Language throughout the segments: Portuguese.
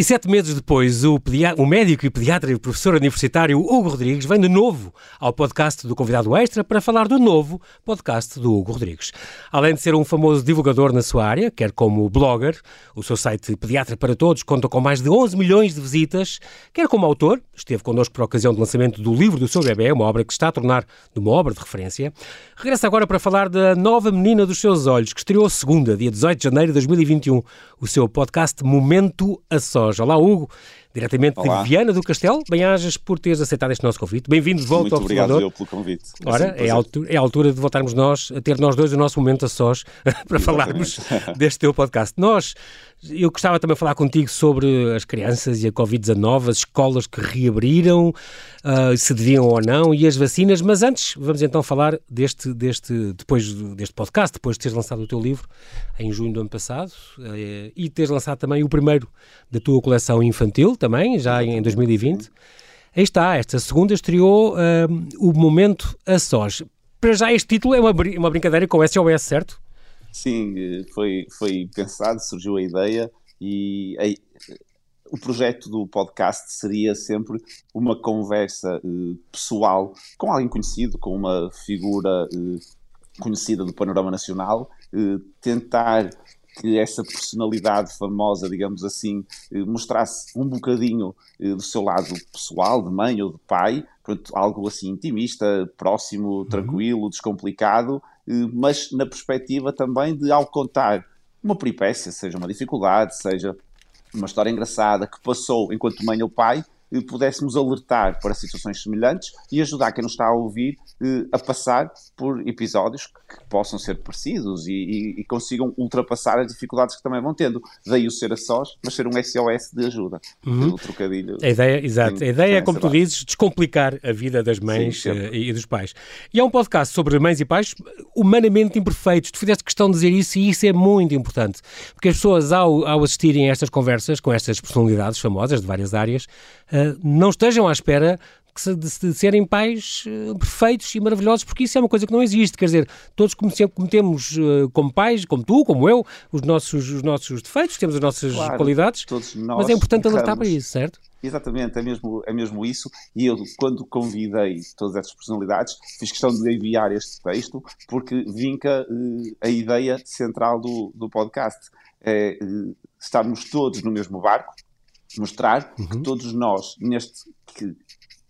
E sete meses depois, o, o, médico e pediatra e professor universitário Hugo Rodrigues vem de novo ao podcast do Convidado Extra para falar do novo podcast do Hugo Rodrigues. Além de ser um famoso divulgador na sua área, quer como blogger, o seu site Pediatra para Todos conta com mais de 11 milhões de visitas, quer como autor, esteve connosco por ocasião do lançamento do livro do seu bebê, uma obra que está a tornar uma obra de referência. Regressa agora para falar da nova menina dos seus olhos, que estreou segunda, dia 18 de janeiro de 2021, o seu podcast Momento a Só Olá, Hugo, diretamente Olá. de Viana do Castelo. Bem-ajas por teres aceitado este nosso convite. Bem-vindo de volta Muito ao obrigado eu pelo convite. Ora, é a, altura, é a, altura, de voltarmos nós a ter nós dois o nosso momento a sós para falarmos deste teu podcast. Nós eu gostava também de falar contigo sobre as crianças e a Covid-19, as escolas que reabriram, uh, se deviam ou não, e as vacinas, mas antes vamos então falar deste, deste, depois deste podcast, depois de teres lançado o teu livro em junho do ano passado, uh, e teres lançado também o primeiro da tua coleção infantil, também, já em 2020. Aí está, esta segunda estreou uh, o Momento a Sós. Para já este título é uma, uma brincadeira com SOS, certo? Sim, eh, foi, foi pensado, surgiu a ideia e a, o projeto do podcast seria sempre uma conversa uh, pessoal com alguém conhecido, com uma figura uh, conhecida do panorama nacional, uh, tentar que essa personalidade famosa, digamos assim, mostrasse um bocadinho do seu lado pessoal, de mãe ou de pai, portanto, algo assim intimista, próximo, uhum. tranquilo, descomplicado, eh, mas na perspectiva também de, ao contar uma peripécia, seja uma dificuldade, seja uma história engraçada que passou enquanto mãe ou pai, pudéssemos alertar para situações semelhantes e ajudar quem nos está a ouvir eh, a passar por episódios que, possam ser parecidos e, e, e, consigam ultrapassar as dificuldades que também vão tendo. Daí o ser a sós, mas ser um SOS de ajuda. Uhum. Trocadilho. A ideia, exato. A ideia é, como tu dizes, descomplicar a vida das mães Sim, uh, e dos pais. E é um podcast sobre mães e pais humanamente imperfeitos. Tu fizeste questão de dizer isso e isso é muito importante. Porque as pessoas, ao, ao assistirem a estas conversas com estas personalidades famosas de várias áreas, não estejam à espera de, serem pais uh, perfeitos e maravilhosos, porque isso é uma coisa que não existe. Quer dizer, todos cometemos uh, como pais, como tu, como eu, os nossos, os nossos defeitos, temos as nossas claro, qualidades, mas é importante erramos. alertar para isso, certo? Exatamente, é mesmo, é mesmo isso. E eu, quando convidei todas essas personalidades, fiz questão de enviar este texto, porque vinca a ideia central do, do podcast. É estarmos todos no mesmo barco, mostrar uhum. que todos nós, neste que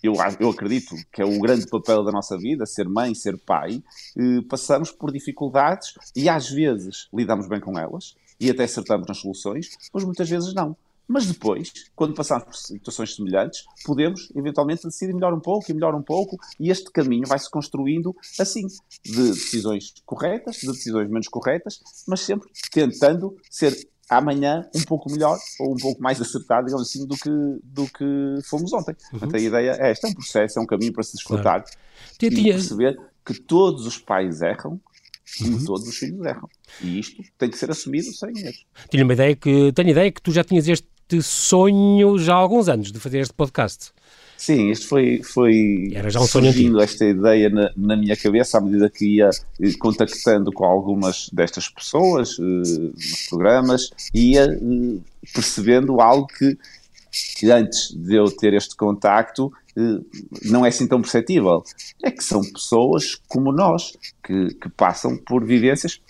eu, eu acredito que é o grande papel da nossa vida, ser mãe, ser pai, eh, passamos por dificuldades e às vezes lidamos bem com elas e até acertamos nas soluções, mas muitas vezes não. Mas depois, quando passamos por situações semelhantes, podemos eventualmente decidir melhor um pouco e melhor um pouco, e este caminho vai-se construindo assim, de decisões corretas, de decisões menos corretas, mas sempre tentando ser amanhã um pouco melhor ou um pouco mais acertado, digamos assim, do que, do que fomos ontem. Uhum. Portanto, a ideia é esta, é um processo, é um caminho para se desfrutar claro. e perceber que todos os pais erram e uhum. todos os filhos erram. E isto tem que ser assumido sem erro. Tinha uma ideia que, tenho ideia que tu já tinhas este sonho já há alguns anos de fazer este podcast. Sim, isto foi, foi Era já um surgindo esta ideia na, na, minha cabeça à medida que ia eh, contactando com algumas destas pessoas eh, nos programas, ia eh, percebendo algo que, que antes de eu ter este contacto eh, não é assim tão perceptível. É que são pessoas como nós, que, que passam por vivências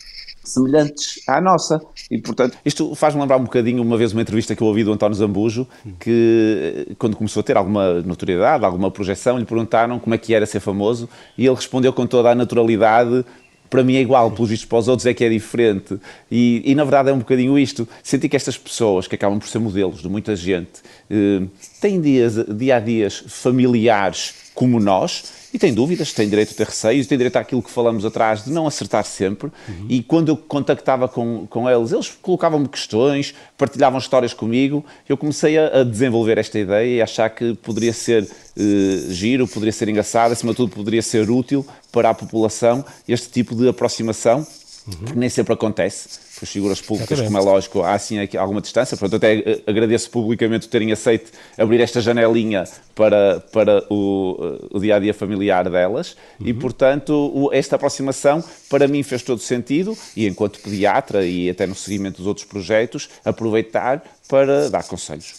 semelhantes à nossa. E, portanto, isto faz-me lembrar um bocadinho uma vez uma entrevista que eu ouvi do António Zambujo, que quando começou a ter alguma notoriedade, alguma projeção, lhe perguntaram como é que era ser famoso e ele respondeu com toda a naturalidade para mim é igual, pelos vistos para os outros é que é diferente. E, e, na verdade é um bocadinho isto. Senti que estas pessoas, que acabam por ser modelos de muita gente, eh, têm dias, dia a dias familiares como nós, e tem dúvidas, tem direito a ter receios, tem direito àquilo que falamos atrás de não acertar sempre. Uhum. E quando eu contactava com, com eles, eles colocavam-me questões, partilhavam histórias comigo. Eu comecei a, a, desenvolver esta ideia e achar que poderia ser uh, giro, poderia ser engraçado, acima de tudo, poderia ser útil para a população este tipo de aproximação, uhum. porque nem sempre acontece as figuras públicas, Exatamente. como é lógico, há assim alguma distância. Portanto, até eh, agradeço publicamente terem aceito abrir esta janelinha para, para o, eh, o dia a dia familiar delas uhum. e, portanto, o, esta aproximação para mim fez todo sentido e, enquanto pediatra e até no seguimento dos outros projetos, aproveitar para dar conselhos.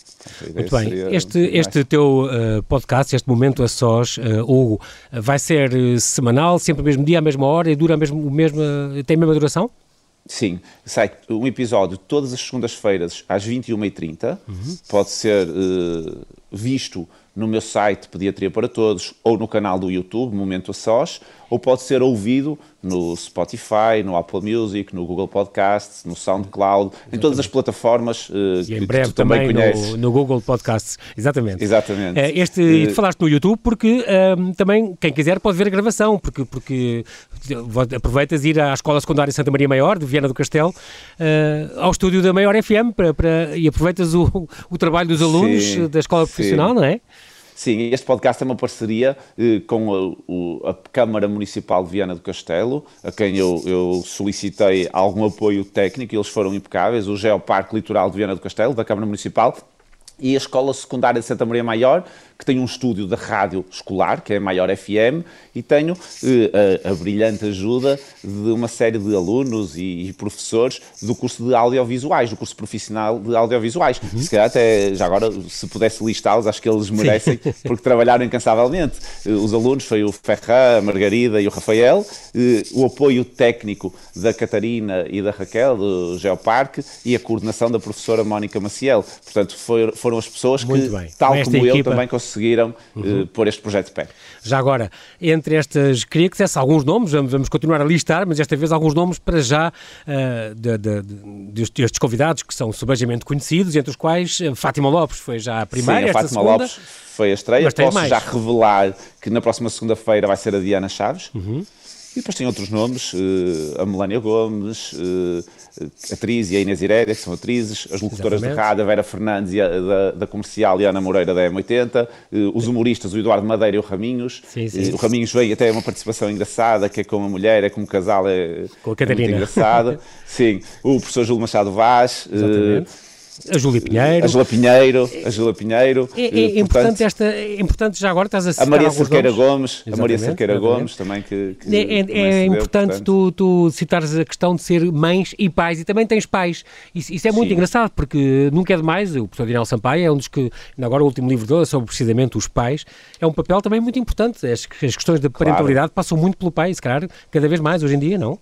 Muito bem. Este, este teu uh, podcast, este momento a sós, uh, Hugo, vai ser semanal, sempre o mesmo dia, à mesma hora e dura mesmo, mesmo, tem a mesma duração? Sim, sai um episódio todas as segundas-feiras às 21h30. Uhum. Pode ser uh, visto no meu site Pediatria para Todos ou no canal do YouTube Momento a Sós, ou pode ser ouvido no Spotify, no Apple Music, no Google Podcasts, no SoundCloud, Exatamente. em todas as plataformas uh, e em breve que tu também, também conheces. No, no, Google Podcasts, exatamente. Exatamente. Uh, este, uh, falaste no YouTube porque uh, também quem quiser pode ver a gravação, porque, porque aproveitas ir à Escola Secundária Santa Maria Maior, de Viana do Castelo, ao estúdio da Maior FM para, para, e aproveitas o, o trabalho dos alunos sim, da Escola Profissional, sim. não é? Sim, este podcast é uma parceria eh, com a, o, a, Câmara Municipal de Viana do Castelo, a quem eu, eu, solicitei algum apoio técnico e eles foram impecáveis, o Geoparque Litoral de Viana do Castelo, da Câmara Municipal, e a Escola Secundária de Santa Maria Maior, que tem um estúdio de rádio escolar, que é a Maior FM, e tenho eh, a, a, brilhante ajuda de uma série de alunos e, e, professores do curso de audiovisuais, do curso profissional de audiovisuais. Uhum. Se calhar até, já agora, se pudesse listá-los, acho que eles merecem, Sim. porque trabalharam incansavelmente. Eh, os alunos foi o Ferran, a Margarida e o Rafael, eh, o apoio técnico da Catarina e da Raquel, do Geoparque, e a coordenação da professora Mónica Maciel. Portanto, foi, foram as pessoas Muito que, bem. tal como equipa... eu, também conseguiram uhum. uh, pôr este projeto de pé. Já agora, entre estas, queria que dissesse alguns nomes, vamos, continuar a listar, mas esta vez alguns nomes para já uh, de, de, de, destes convidados que são subejamente conhecidos, entre os quais uh, Fátima Lopes foi já a primeira, Sim, a Fátima segunda, Lopes foi a estreia. Posso mais. já revelar que na próxima segunda-feira vai ser a Diana Chaves. Uhum. E depois tem outros nomes, uh, a Melania Gomes, uh, atriz e a Inês Irédia, que são atrizes, as locutoras Exatamente. de rádio, a Vera Fernandes a, da, da, Comercial e a Ana Moreira da M80, uh, os humoristas, o Eduardo Madeira e o Raminhos. Sim, sim. o Raminhos veio até uma participação engraçada, que é com a mulher, é como casal, é, com a Catarina. é muito engraçada. sim, o professor Júlio Machado Vaz. Exatamente a Júlia Pinheiro. A Júlia Pinheiro. A Júlia Pinheiro. É, é, é importante esta, é importante já agora estás a citar A Maria Cerqueira Gomes. A Maria Cerqueira Gomes também que, que É, é, é importante tu, tu citares a questão de ser mães e pais e também tens pais. Isso, isso é muito Sim. engraçado porque nunca é demais. O professor Daniel Sampaio é um dos que, agora o último livro dele sobre precisamente os pais, é um papel também muito importante. As, as questões da parentalidade claro. passam muito pelo pai, se calhar cada vez mais hoje em dia, não?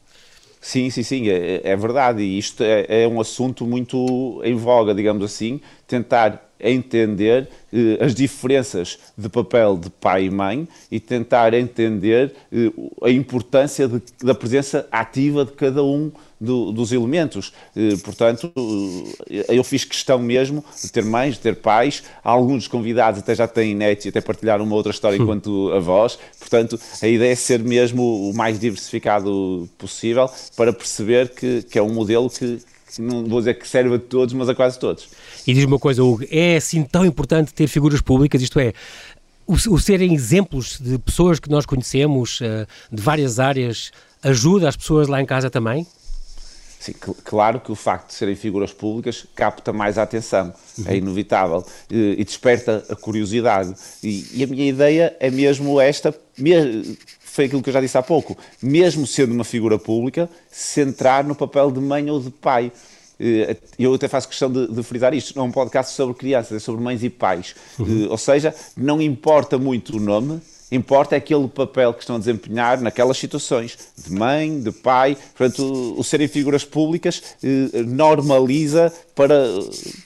Sim, sim, sim, é, é verdade. E isto é, é, um assunto muito em voga, digamos assim, tentar entender eh, as diferenças de papel de pai e mãe e tentar entender eh, a importância de, da presença ativa de cada um do, dos elementos. Eh, portanto, eh, eu fiz questão mesmo de ter mães, de ter pais. Alguns convidados até já têm netos e até partilharam uma outra história enquanto avós. Portanto, a ideia é ser mesmo o mais diversificado possível para perceber que, que é um modelo que, não vou dizer que serve a todos, mas a quase todos. E diz uma coisa, Hugo, é assim tão importante ter figuras públicas, isto é, o, o serem exemplos de pessoas que nós conhecemos, uh, de várias áreas, ajuda as pessoas lá em casa também? Sim, claro que o facto de serem figuras públicas capta mais a atenção, uhum. é inevitável, e, desperta a curiosidade. E, e, a minha ideia é mesmo esta, foi aquilo que eu já disse há pouco, mesmo sendo uma figura pública, centrar no papel de mãe ou de pai. Eu até faço questão de, de frisar isto, não é um podcast sobre crianças, é sobre mães e pais. Uhum. Ou seja, não importa muito o nome, importa é aquele papel que estão a desempenhar naquelas situações, de mãe, de pai. Portanto, o, o serem figuras públicas eh, normaliza para,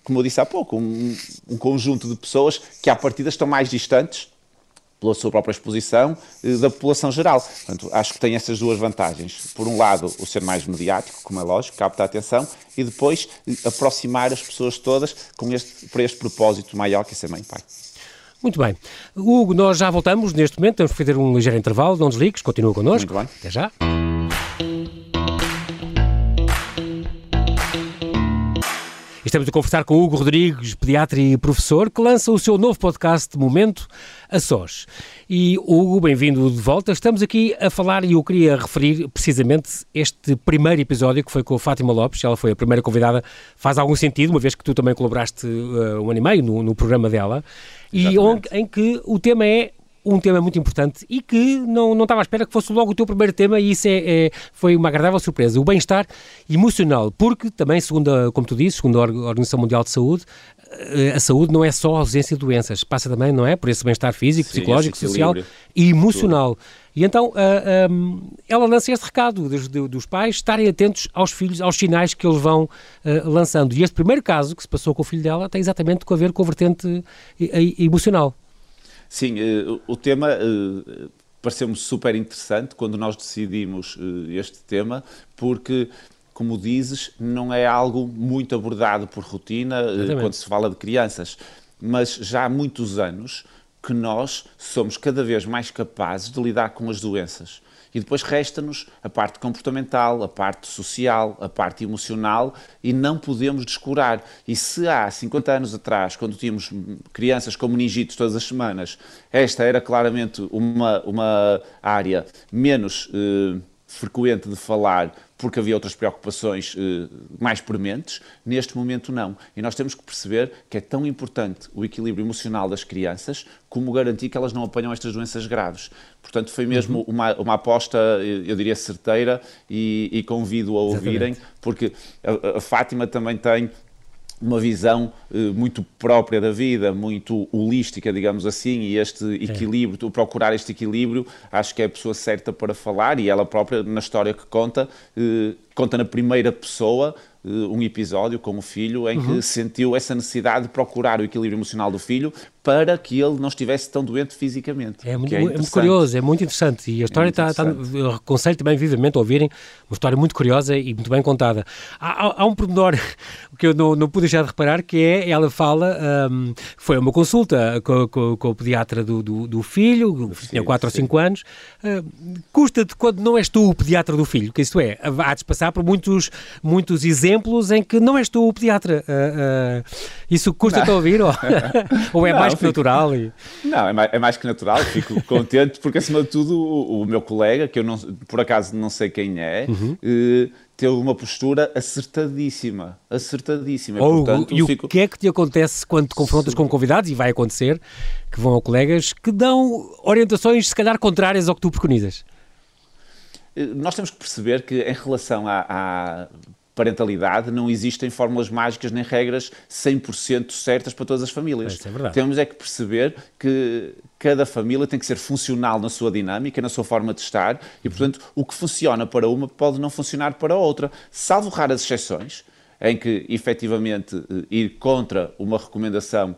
como eu disse há pouco, um, um conjunto de pessoas que à partida estão mais distantes pela sua própria exposição, eh, da população geral. Portanto, acho que tem essas duas vantagens. Por um lado, o ser mais mediático, como é lógico, capta a atenção, e depois eh, aproximar as pessoas todas com este, para este propósito maior que é ser mãe e pai. Muito bem. Hugo, nós já voltamos neste momento, temos que fazer um ligeiro intervalo, não desligues, continua connosco. Muito bem. Até já. Estamos a conversar com Hugo Rodrigues, pediatra e professor, que lança o seu novo podcast de momento, a sós. E Hugo, bem-vindo de volta. Estamos aqui a falar e eu queria referir precisamente este primeiro episódio que foi com a Fátima Lopes. Ela foi a primeira convidada. Faz algum sentido, uma vez que tu também colaboraste uh, um ano e meio no, no programa dela. E onde, em que o tema é um tema muito importante e que não, não estava à espera que fosse logo o teu primeiro tema e isso é, é foi uma agradável surpresa. O bem-estar emocional, porque também, segundo a, como tu disse, segundo a Organização Mundial de Saúde, eh, a saúde não é só a ausência de doenças, passa também, não é? Por esse bem-estar físico, Sim, psicológico, social e emocional. E então uh, eh, um, ela lança este recado dos, dos, pais estarem atentos aos filhos, aos sinais que eles vão uh, lançando. E este primeiro caso que se passou com o filho dela tem exatamente a ver com a vertente emocional. Sim, uh, o tema uh, pareceu-me super interessante quando nós decidimos este tema, porque como dizes, não é algo muito abordado por rotina quando se fala de crianças, mas já há muitos anos que nós somos cada vez mais capazes de lidar com as doenças. E depois resta-nos a parte comportamental, a parte social, a parte emocional e não podemos descurar. E se há 50 anos atrás, quando tínhamos crianças com meningites todas as semanas, esta era claramente uma, uma área menos eh, frequente de falar porque havia outras preocupações eh, mais prementes, neste momento não. E nós temos que perceber que é tão importante o equilíbrio emocional das crianças como garantir que elas não apanham estas doenças graves. Portanto, foi mesmo uhum. uma, uma aposta, eu diria, certeira e, e convido a ouvirem, Exatamente. porque a, a Fátima também tem uma visão uh, muito própria da vida, muito holística, digamos assim, e este equilíbrio, é. procurar este equilíbrio, acho que é a pessoa certa para falar e ela própria, na história que conta, uh, conta na primeira pessoa uh, um episódio com o filho em uhum. que sentiu essa necessidade de procurar o equilíbrio emocional do filho para que ele não estivesse tão doente fisicamente. É muito, é, é muito curioso, é muito interessante. E a história é está, está, eu aconselho também vivamente a ouvirem, uma história muito curiosa e muito bem contada. Há, há, há um pormenor que eu não, não pude deixar de reparar, que é, ela fala, um, foi uma consulta com, com, com o pediatra do, do, do filho, tinha 4 ou 5 anos, uh, custa-te quando não és tu o pediatra do filho, que isto é, há de passar por muitos, muitos exemplos em que não és tu o pediatra. Uh, uh, isso custa-te ouvir ou, ou é não, mais que natural. E... Não, é mais, é mais, que natural, fico contente, porque acima de tudo o, o, meu colega, que eu não, por acaso não sei quem é, uhum. eh, teve uma postura acertadíssima, acertadíssima. Oh, Portanto, e fico... o que é que te acontece quando te confrontas com convidados, e vai acontecer, que vão a colegas, que dão orientações se calhar contrárias ao que tu preconizas? Nós temos que perceber que em relação à, à parentalidade, não existem fórmulas mágicas nem regras 100% certas para todas as famílias. Isso é verdade. Temos é que perceber que cada família tem que ser funcional na sua dinâmica, na sua forma de estar, e, portanto, o que funciona para uma pode não funcionar para outra, salvo raras exceções, em que, efetivamente, eh, ir contra uma recomendação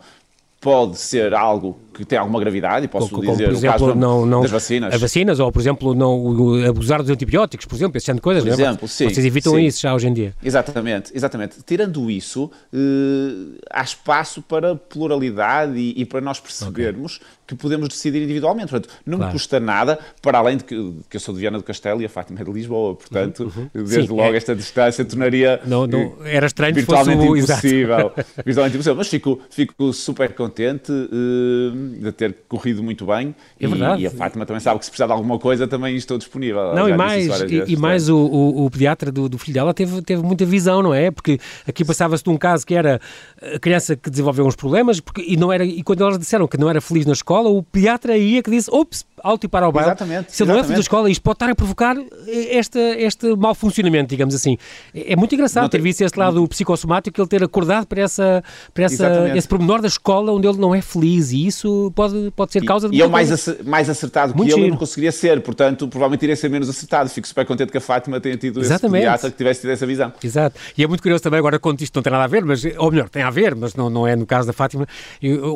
pode ser algo que tem alguma gravidade, e posso como, dizer, por exemplo, caso não, não, das vacinas. As vacinas, ou por exemplo, não abusar dos antibióticos, por exemplo, esse tipo de coisas. Por é? exemplo, sim. Vocês evitam sim. isso já hoje em dia. Exatamente, exatamente. Tirando isso, eh, há espaço para pluralidade e, e para nós percebermos okay. Que podemos decidir individualmente. Portanto, não claro. me custa nada, para além de que, que, eu sou de Viana do Castelo e a Fátima é de Lisboa, portanto, uhum, uhum. desde sim, logo é. esta distância tornaria não, não, era estranho virtualmente fosse o... impossível. virtualmente impossível, mas fico, fico super contente uh, de ter corrido muito bem. É verdade. E a Fátima também sabe que se precisar de alguma coisa também estou disponível. Não, e mais, e, e mais o, o, o, pediatra do, do, filho dela teve, teve muita visão, não é? Porque aqui passava-se de um caso que era a criança que desenvolveu uns problemas porque, e, não era, e quando elas disseram que não era feliz na escola, o pediatra ia que disse, ops, alto e para o baile. Exatamente. Se ele não é feliz na escola, isto pode estar a provocar este, este mau funcionamento, digamos assim. É, é muito engraçado ter visto este lado psicossomático, ele ter acordado para, essa, para essa, esse pormenor da escola onde ele não é feliz e isso pode, pode ser causa de. E eu mais, mais acertado que Muito ele, não conseguiria ser, portanto, provavelmente iria ser menos acertado. Fico super contente que a Fátima tenha tido Exatamente. esse pediatra que tivesse tido essa visão. Exato. E é muito curioso também, agora quando isto não tem nada a ver, mas, ou melhor, tem a ver, mas não, não é no caso da Fátima.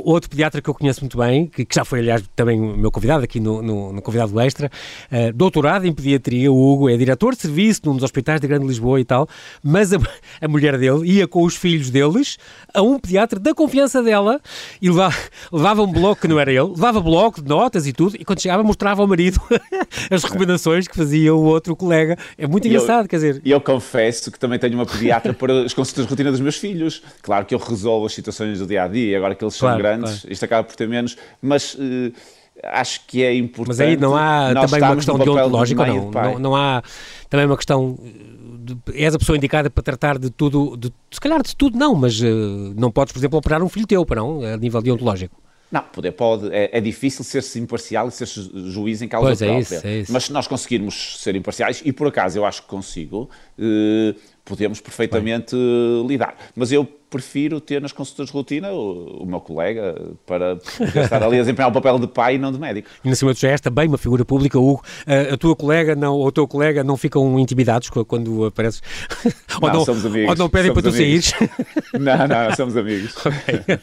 outro pediatra que eu conheço muito bem, que, que já foi, aliás, também o meu convidado aqui no, no, no Convidado Extra, uh, doutorado em pediatria, o Hugo é diretor de serviço num dos hospitais da Grande Lisboa e tal, mas a, a mulher dele ia com os filhos deles a um pediatra da confiança dela e levava, levava um bloco que não era ele, levava bloco de notas e tudo, e quando chegava mostrava ao marido as recomendações que fazia o outro colega. É muito engraçado, eu, quer dizer. E eu confesso que também tenho uma pediatra para as consultas de rotina dos meus filhos. Claro que eu resolvo as situações do dia a dia, agora que eles são claro, grandes, claro. isto acaba por ter menos, mas. Uh, acho que é importante. Mas aí não há também uma questão deontológica, de não, não? Não há também uma questão. De, és a pessoa indicada para tratar de tudo, de, se calhar de tudo não, mas uh, não podes, por exemplo, operar um filho teu, para não, a nível deontológico. Não, poder pode. É, é difícil ser-se imparcial e ser-se juiz em causa pois é própria. É isso, é isso. Mas se nós conseguirmos ser imparciais, e por acaso eu acho que consigo, eh, podemos perfeitamente Bem. lidar. Mas eu prefiro ter nas consultas de rotina o, o meu colega para estar ali a desempenhar o papel de pai e não de médico. E, acima de tudo, és também uma figura pública, Hugo. A, a tua colega não, ou o teu colega não ficam intimidados quando apareces? ou não, não, somos amigos. Ou não pedem para tu saíres? Não, não, somos amigos. Okay.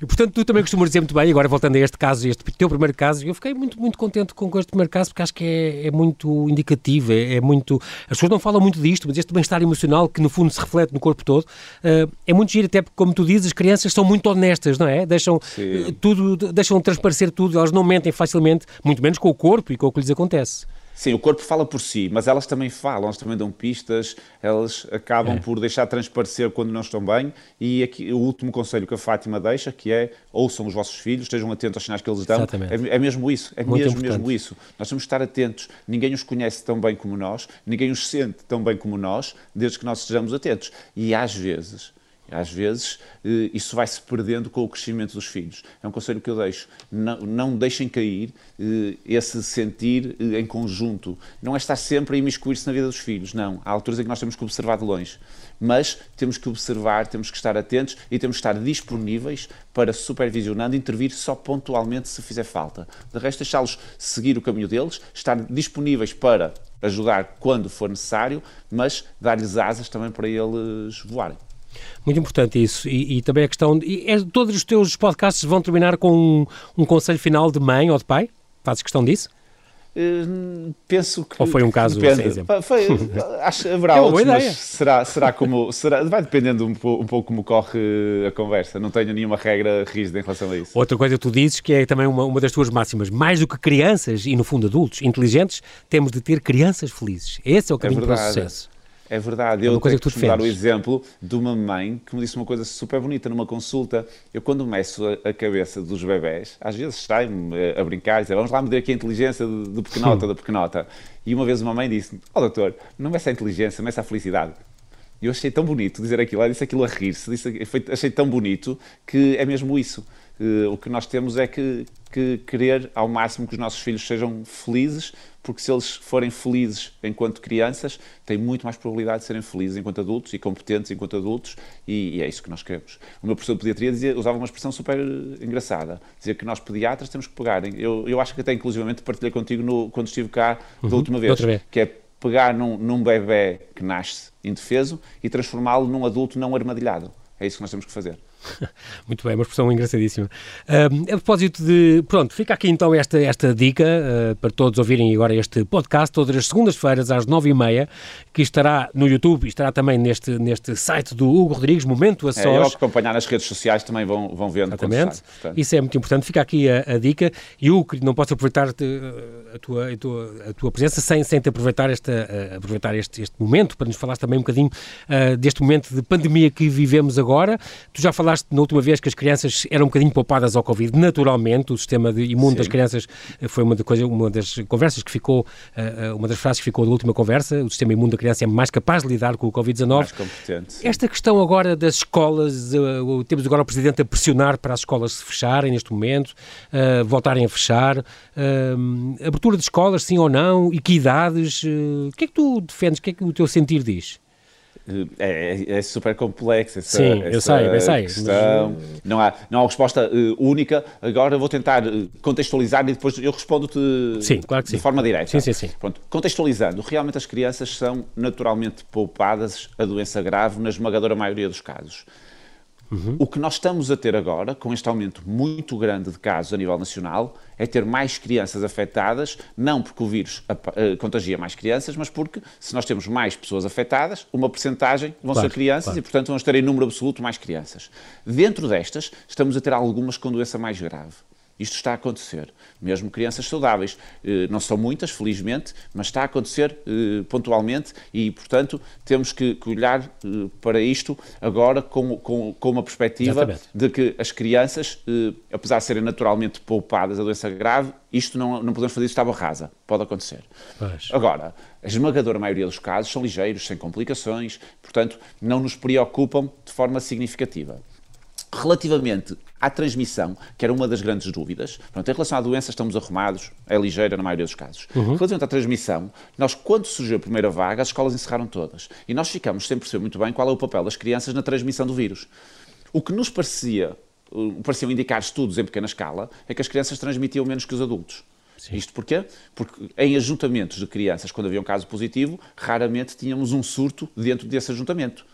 E, portanto, tu também costumas dizer muito bem, agora voltando a este caso, este teu primeiro caso, eu fiquei muito, muito contente com este primeiro caso, porque acho que é, é muito indicativo, é, é, muito... As pessoas não falam muito disto, mas este bem-estar emocional, que no fundo se reflete no corpo todo, uh, é muito giro, até porque, como tu dizes, as crianças são muito honestas, não é? Deixam uh, tudo, deixam transparecer tudo, elas não mentem facilmente, muito menos com o corpo e com o que lhes acontece. Sim, o corpo fala por si, mas elas também falam, elas também dão pistas, elas acabam é. por deixar transparecer quando não estão bem. E aqui o último conselho que a Fátima deixa, que é ouçam os vossos filhos, estejam atentos aos sinais que eles dão. É, é, mesmo isso, é Muito mesmo, mesmo isso. Nós temos que estar atentos. Ninguém os conhece tão bem como nós, ninguém os sente tão bem como nós, desde que nós estejamos atentos. E às vezes às vezes eh, isso vai se perdendo com o crescimento dos filhos. É um conselho que eu deixo. Não, não deixem cair eh, esse sentir eh, em conjunto. Não é estar sempre a imiscuir-se na vida dos filhos, não. Há alturas em que nós temos que observar de longe. Mas temos que observar, temos que estar atentos e temos que estar disponíveis para, supervisionando, intervir só pontualmente se fizer falta. De resto, deixá-los seguir o caminho deles, estar disponíveis para ajudar quando for necessário, mas dar-lhes asas também para eles voarem. Muito importante isso. E, e também a questão. E é, todos os teus podcasts vão terminar com um, um conselho final de mãe ou de pai? Fazes questão disso? Uh, penso que. Ou foi um caso depende. Assim, foi, acho haverá é outros, mas será, será como. Será, vai dependendo um, um, pouco como corre a conversa. Não tenho nenhuma regra rígida em relação a isso. Outra coisa que tu dizes que é também uma, uma das tuas máximas: mais do que crianças e, no fundo, adultos inteligentes, temos de ter crianças felizes. Esse é o caminho é para o sucesso. É verdade. É eu tenho que, que dar o exemplo de uma mãe que me disse uma coisa super bonita numa consulta. Eu, quando meço a, cabeça dos bebés, às vezes sai-me eh, a brincar, dizer, vamos lá medir aqui a inteligência do pequenota, da pequenota. E uma vez uma mãe disse, ó oh, doutor, não meça a inteligência, meça a felicidade. E eu achei tão bonito dizer aquilo. Ela disse aquilo a rir-se, achei tão bonito que é mesmo isso. O que nós temos é que, que querer ao máximo que os nossos filhos sejam felizes, porque se eles forem felizes enquanto crianças, têm muito mais probabilidade de serem felizes enquanto adultos e competentes enquanto adultos, e, e é isso que nós queremos. O meu professor de pediatria dizia, usava uma expressão super engraçada, dizia que nós pediatras temos que pegar, eu, eu acho que até inclusivamente partilhei contigo no, quando estive cá uhum, da última vez, vez, que é pegar num, num bebê que nasce indefeso e transformá-lo num adulto não armadilhado. É isso que nós temos que fazer. Muito bem, uma expressão engraçadíssima. Uh, a propósito de. Pronto, fica aqui então esta, esta dica uh, para todos ouvirem agora este podcast, todas as segundas-feiras às nove e meia, que estará no YouTube e estará também neste, neste site do Hugo Rodrigues, Momento a Sós. É, eu acompanhar nas redes sociais também vão, vão vendo. Exatamente. Sai, Isso é muito importante. Fica aqui a, a dica. E Hugo, não posso aproveitar a tua, a tua, a tua presença sem, sem te aproveitar, esta, aproveitar este, este momento para nos falar também um bocadinho uh, deste momento de pandemia que vivemos agora. Tu já falaste falaste na última vez que as crianças eram um bocadinho poupadas ao Covid, naturalmente, o sistema de imune Sim. das crianças eh, foi uma, de coisa, uma das conversas que ficou, uh, uma das frases que ficou da última conversa, o sistema imune da criança é mais capaz de lidar com o Covid-19. Mais competente. Sim. Esta questão agora das escolas, temos agora o Presidente a pressionar para as escolas se fecharem neste momento, voltarem a fechar, abertura de escolas, sim ou não, e que idades, o que é que tu defendes, o que é que o teu sentir diz? É, é, é, super complexo essa, Sim, essa eu sei, eu sei. questão. Mas... Não, há, não há resposta uh, única. Agora vou tentar contextualizar e depois eu respondo-te claro de forma direta. Sim, sim, sim. Pronto, contextualizando, realmente as crianças são naturalmente poupadas a doença grave na esmagadora maioria dos casos. Uhum. O que nós estamos a ter agora, com este aumento muito grande de casos a nível nacional, é ter mais crianças afetadas, não porque o vírus uh, contagia mais crianças, mas porque se nós temos mais pessoas afetadas, uma percentagem vão claro, ser crianças claro. e, portanto, vamos ter em número absoluto mais crianças. Dentro destas, estamos a ter algumas com doença mais grave. Isto está a acontecer. Mesmo crianças saudáveis. Eh, não são muitas, felizmente, mas está a acontecer eh, pontualmente e, portanto, temos que, olhar eh, para isto agora com, com, com uma perspectiva Exatamente. de que as crianças, apesar de serem naturalmente poupadas a doença grave, isto não, não podemos fazer isto à rasa. Pode acontecer. Pois. Agora, a esmagadora maioria dos casos são ligeiros, sem complicações, portanto, não nos preocupam de forma significativa. Relativamente à transmissão, que era uma das grandes dúvidas, pronto, em relação à doença estamos arrumados, é ligeira na maioria dos casos. Uhum. Relativamente à transmissão, nós, quando surgiu a primeira vaga, as escolas encerraram todas. E nós ficamos sem perceber muito bem qual é o papel das crianças na transmissão do vírus. O que nos parecia, pareciam indicar estudos em pequena escala, é que as crianças transmitiam menos que os adultos. Sim. Isto porquê? Porque em ajuntamentos de crianças, quando havia um caso positivo, raramente tínhamos um surto dentro desse ajuntamento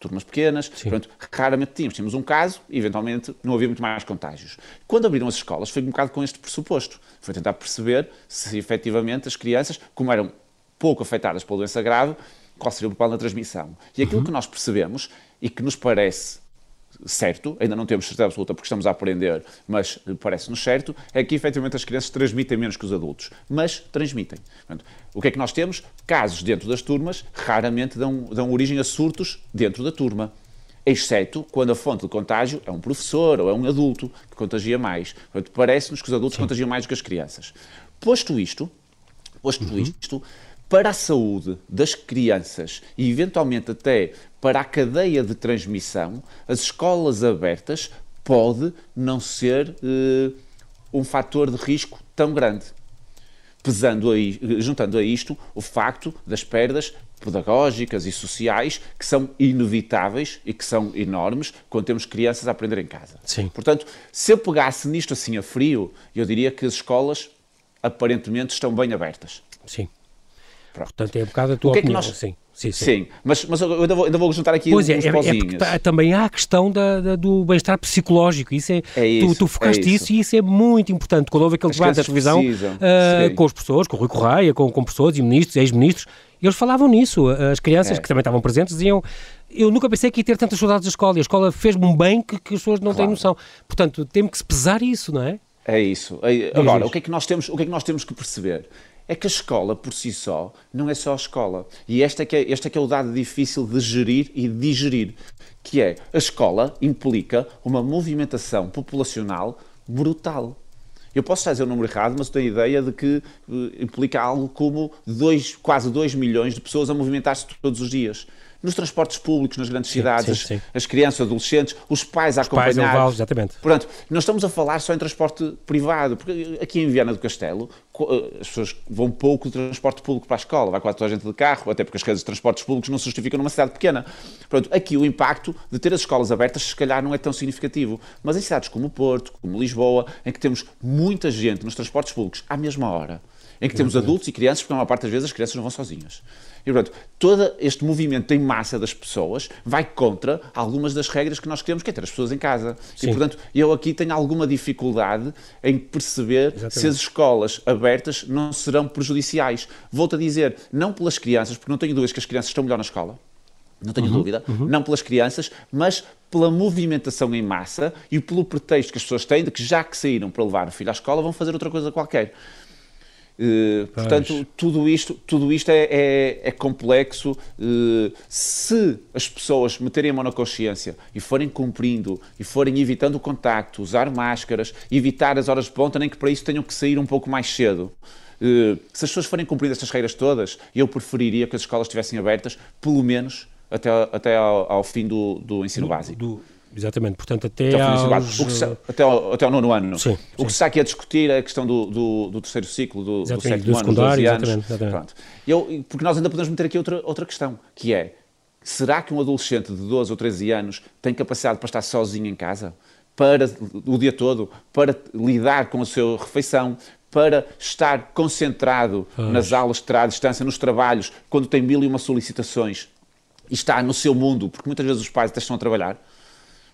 turmas pequenas, pronto, raramente tínhamos. Tínhamos um caso e, eventualmente, não havia muito mais contágios. Quando abriram as escolas, foi um bocado com este pressuposto. Foi tentar perceber se, efetivamente, as crianças, como eram pouco afetadas pela doença grave, qual seria o papel na transmissão. E aquilo uhum. que nós percebemos e que nos parece certo, ainda não temos certeza absoluta porque estamos a aprender, mas parece-nos certo, é que efetivamente as crianças transmitem menos que os adultos, mas transmitem. Portanto, o que é que nós temos? Casos dentro das turmas raramente dão, dão origem a surtos dentro da turma. Exceto quando a fonte de contágio é um professor ou é um adulto que contagia mais. Parece-nos que os adultos Sim. contagiam mais do que as crianças. Posto isto, posto uhum. isto, para a saúde das crianças e eventualmente até para a cadeia de transmissão, as escolas abertas pode não ser uh, um fator de risco tão grande. Pesando aí, juntando a isto o facto das perdas pedagógicas e sociais que são inevitáveis e que são enormes quando temos crianças a aprender em casa. Sim. Portanto, se eu pegasse nisto assim a frio, eu diria que as escolas aparentemente estão bem abertas. Sim. Pronto. Portanto, é um bocado a tua o que opinião. É que nós... Sim, sim, sim. sim mas, mas eu ainda vou, ainda vou juntar aqui pois uns é. É, é também há a questão da, da do bem-estar psicológico. Isso é, é isso, tu, tu focaste é isso. isso. e isso é muito importante. Quando houve aquele debate da televisão uh, com as pessoas, com o Rui Correia, com, com pessoas e ministros, ex-ministros, eles falavam nisso. As crianças é. que também estavam presentes diziam eu nunca pensei que ia ter tantas saudades da escola e a escola fez-me um bem que, que as pessoas não claro. têm noção. Portanto, temos que se pesar isso, não é? É isso. Agora, o que é, que nós temos, o que é que nós temos que perceber? É que a escola por si só não é só a escola. E este é que é, este é, que é o dado difícil de gerir e digerir, que é a escola implica uma movimentação populacional brutal. Eu posso dizer o número errado, mas tenho a ideia de que uh, implica algo como dois, quase 2 milhões de pessoas a movimentar-se todos os dias nos transportes públicos, nas grandes sim, cidades, sim, sim. as crianças, adolescentes, os pais a os acompanhar. Pais exatamente. Portanto, não estamos a falar só em transporte privado, porque aqui em Viana do Castelo eh, as pessoas vão pouco de transporte público para a escola, vai quase toda a gente de carro, até porque as redes de transportes públicos não se justificam numa cidade pequena. Pronto, aqui o impacto de ter as escolas abertas se calhar não é tão significativo, mas em cidades como Porto, como Lisboa, em que temos muita gente nos transportes públicos à mesma hora, em que temos adultos e crianças, porque a maior parte das vezes as crianças não vão sozinhas. E, portanto, todo este movimento em massa das pessoas vai contra algumas das regras que nós queremos, que é ter as pessoas em casa. Sim. E, portanto, eu aqui tenho alguma dificuldade em perceber Exatamente. se as escolas abertas não serão prejudiciais. Volto a dizer, não pelas crianças, porque não tenho dúvidas que as crianças estão melhor na escola. Não tenho uhum, dúvida. Uhum. Não pelas crianças, mas pela movimentação em massa e pelo pretexto que as pessoas têm de que já que saíram para levar o filho à escola, vão fazer outra coisa qualquer. Uh, portanto, tudo isto, tudo isto é, é, é complexo. Uh, se as pessoas meterem a mão na consciência e forem cumprindo e forem evitando o contacto, usar máscaras, evitar as horas de ponta, nem que para isso tenham que sair um pouco mais cedo. Uh, se as pessoas forem cumprindo estas regras todas, eu preferiria que as escolas estivessem abertas, pelo menos até, até ao, ao fim do, do ensino do, básico. Do Exatamente, portanto, até, aos... se, até, ao, até ao nono ano. Sim, o que se está aqui a discutir é a questão do, do, do terceiro ciclo, do, do sétimo do ano, dos 12 anos. Exatamente. Eu, porque nós ainda podemos meter aqui outra, outra questão, que é, será que um adolescente de 12 ou 13 anos tem capacidade para estar sozinho em casa? Para o dia todo, para lidar com a sua refeição, para estar concentrado pois. nas aulas de terá à distância, nos trabalhos, quando tem mil e uma solicitações e está no seu mundo, porque muitas vezes os pais até estão a trabalhar,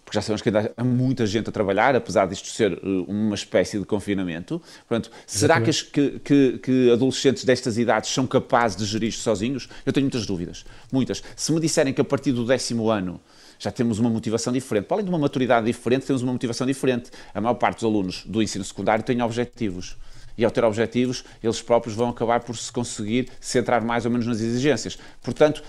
porque já sabemos que ainda há muita gente a trabalhar, apesar disto ser uh, uma espécie de confinamento. Portanto, será que, que, que, que, adolescentes destas idades são capazes de gerir isto sozinhos? Eu tenho muitas dúvidas, muitas. Se me disserem que a partir do décimo ano já temos uma motivação diferente. Para além de uma maturidade diferente, temos uma motivação diferente. A maior parte dos alunos do ensino secundário tem objetivos e ao ter objetivos, eles próprios vão acabar por se conseguir centrar mais ou menos nas exigências. Portanto,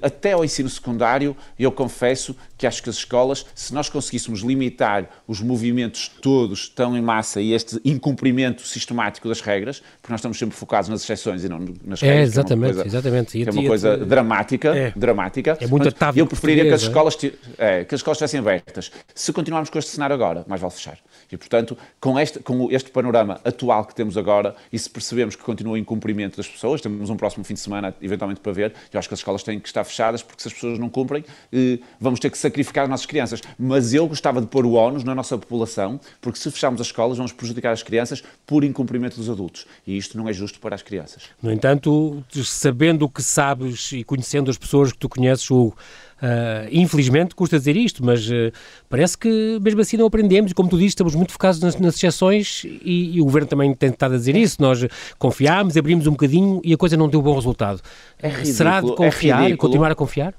até ao ensino secundário, eu confesso que acho que as escolas, se nós conseguíssemos limitar os movimentos todos tão em massa e este incumprimento sistemático das regras, porque nós estamos sempre focados nas exceções e não nas é, regras. É, exatamente, é coisa, exatamente. É uma coisa dramática, é. dramática. É muito Eu preferiria que as, escolas, é, que as escolas estivessem abertas. Se continuarmos com este cenário agora, mais vale fechar. E, portanto, com este, com este panorama atual que temos agora, e se percebemos que continua em cumprimento das pessoas, temos um próximo fim de semana, eventualmente, para ver, eu acho que as escolas têm que estar fechadas, porque se as pessoas não cumprem, eh, vamos ter que sacrificar as nossas crianças. Mas eu gostava de pôr o ónus na nossa população, porque se fecharmos as escolas, vamos prejudicar as crianças por incumprimento dos adultos. E isto não é justo para as crianças. No entanto, sabendo o que sabes e conhecendo as pessoas que tu conheces, Hugo, Uh, infelizmente, custa dizer isto, mas uh, parece que mesmo assim não aprendemos e, como tu dizes, estamos muito focados nas, nas exceções e, e, o Governo também tem estado a dizer isso. Nós confiámos, abrimos um bocadinho e a coisa não deu bom resultado. É ridículo, Será de confiar é e continuar a confiar?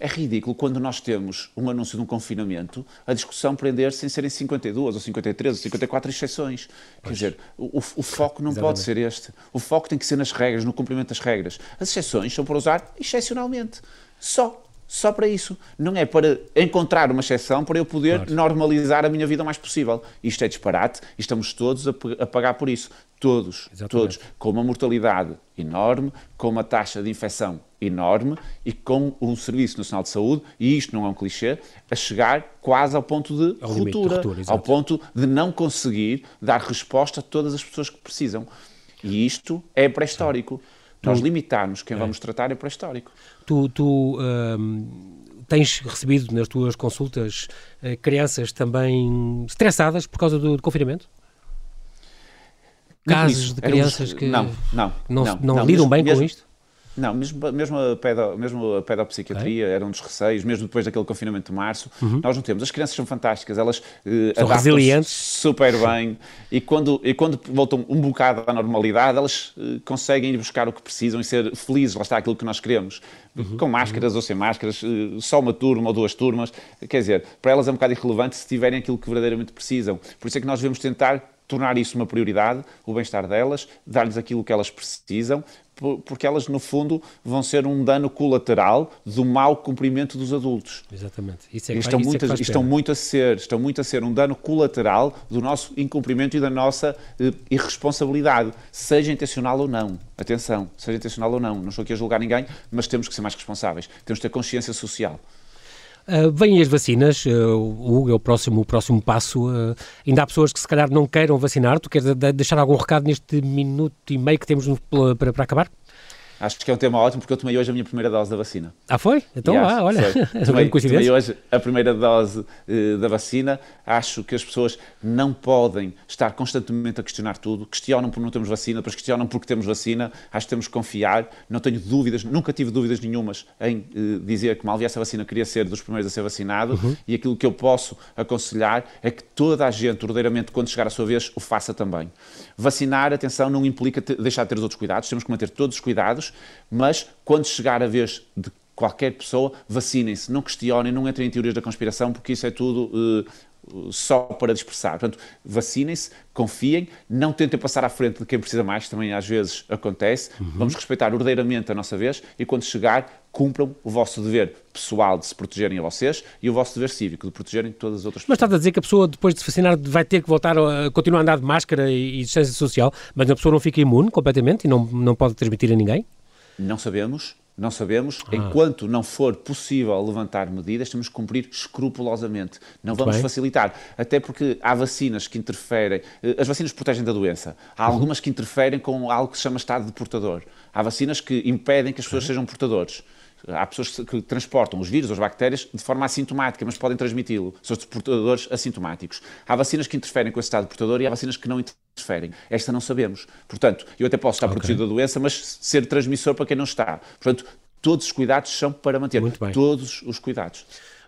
É ridículo quando nós temos um anúncio de um confinamento, a discussão prender-se em serem 52 ou 53 ou 54 exceções. Quer dizer, o, o foco não Exatamente. pode ser este. O foco tem que ser nas regras, no cumprimento das regras. As exceções são para usar excepcionalmente. Só só para isso. Não é para encontrar uma exceção para eu poder claro. normalizar a minha vida o mais possível. Isto é disparate e estamos todos a, a pagar por isso. Todos, Exatamente. todos. Com uma mortalidade enorme, com uma taxa de infecção enorme e com um Serviço Nacional de Saúde, e isto não é um clichê, a chegar quase ao ponto de ao ruptura, ruptura ao ponto de não conseguir dar resposta a todas as pessoas que precisam. E isto é pré-histórico. Nós limitarmos quem é. vamos tratar é pré-histórico. Tu, tu um, tens recebido nas tuas consultas uh, crianças também estressadas por causa do, do confinamento? Casos de crianças que não, não, não, não, não, lidam bem mesmo, com isto? Não, mesmo, mesmo, a, pedo, mesmo a pedopsiquiatria é? era um dos receios, mesmo depois daquele confinamento de março, uhum. nós não temos. As crianças são fantásticas, elas uh, são resilientes super bem e quando, e quando voltam um bocado à normalidade, elas uh, conseguem ir buscar o que precisam e ser felizes, lá está aquilo que nós queremos. Uhum. Com máscaras uhum. ou sem máscaras, uh, só uma turma ou duas turmas, quer dizer, para elas é um bocado irrelevante se tiverem aquilo que verdadeiramente precisam. Por isso é que nós devemos tentar tornar isso uma prioridade, o bem-estar delas, dar-lhes aquilo que elas precisam, porque elas, no fundo, vão ser um dano colateral do mau cumprimento dos adultos. Exatamente. Isso é que estão, muito, é estão muito a ser, estão muito a ser um dano colateral do nosso incumprimento e da nossa eh, irresponsabilidade, seja intencional ou não. Atenção, seja intencional ou não. Não estou aqui a julgar ninguém, mas temos que ser mais responsáveis. Temos que ter consciência social. Uh, vêm as vacinas, uh, Hugo, é o próximo, o próximo passo. Uh, ainda há pessoas que se calhar não queiram vacinar. Tu queres deixar algum recado neste minuto e meio que temos para, para acabar? Acho que é um tema ótimo porque eu tomei hoje a minha primeira dose da vacina. Ah, foi? Então, ah, olha, tomei, tomei hoje a primeira dose uh, da vacina. Acho que as pessoas não podem estar constantemente a questionar tudo. Questionam por não termos vacina, depois questionam porque temos vacina. Acho que temos que confiar. Não tenho dúvidas, nunca tive dúvidas nenhumas em uh, dizer que mal viesse a vacina queria ser dos primeiros a ser vacinado. Uhum. E aquilo que eu posso aconselhar é que toda a gente, ordeiramente, quando chegar a sua vez, o faça também. Vacinar, atenção, não implica deixar de ter os outros cuidados. Temos que manter todos os cuidados mas quando chegar a vez de qualquer pessoa, vacinem-se, não questionem, não entrem em teorias da conspiração, porque isso é tudo uh, só para dispersar. Portanto, vacinem-se, confiem, não tentem passar à frente de quem precisa mais, também às vezes acontece. Uhum. Vamos respeitar ordeiramente a nossa vez e quando chegar, cumpram o vosso dever pessoal de se protegerem a vocês e o vosso dever cívico de protegerem todas as outras pessoas. Mas está a dizer que a pessoa, depois de se vacinar, vai ter que voltar a continuar a andar de máscara e, e distância social, mas a pessoa não fica imune completamente e não, não pode transmitir a ninguém? Não sabemos, não sabemos. Ah. Enquanto não for possível levantar medidas, temos que cumprir escrupulosamente. Não Muito vamos bem. facilitar. Até porque há vacinas que interferem. Eh, as vacinas protegem da doença. Há uhum. algumas que interferem com algo que se chama estado de portador. Há vacinas que impedem que as pessoas sejam portadores. Há pessoas que transportam os vírus, as bactérias, de forma assintomática, mas podem transmiti-lo. São portadores assintomáticos. Há vacinas que interferem com esse estado de portador e há vacinas que não interferem. Esta não sabemos. Portanto, eu até posso estar okay. protegido da doença, mas ser transmissor para quem não está. Portanto, todos os cuidados são para manter. Todos os cuidados.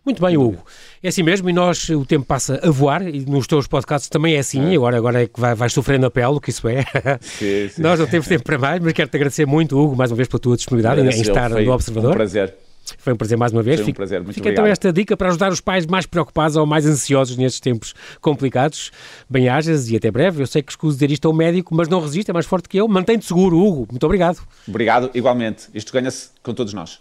Muito bem, Hugo. É assim mesmo, e nós, o tempo passa a voar, e nos teus podcasts também é assim, é. agora, agora é que vai, vais sofrendo a pele, o que isso é. Sim, sim. Nós não temos tempo para mais, mas quero-te agradecer muito, Hugo, mais uma vez pela tua disponibilidade em, em estar no Observador. Um prazer. Foi um prazer mais uma vez. Foi um prazer, muito Fica então obrigado. então esta dica para ajudar os pais mais preocupados ou mais ansiosos nestes tempos complicados. Bem-ajas e até breve. Eu sei que escuso dizer isto ao médico, mas não resiste, é mais forte que eu. Mantém-te seguro, Hugo. Muito obrigado. Obrigado, igualmente. Isto ganha-se com todos nós.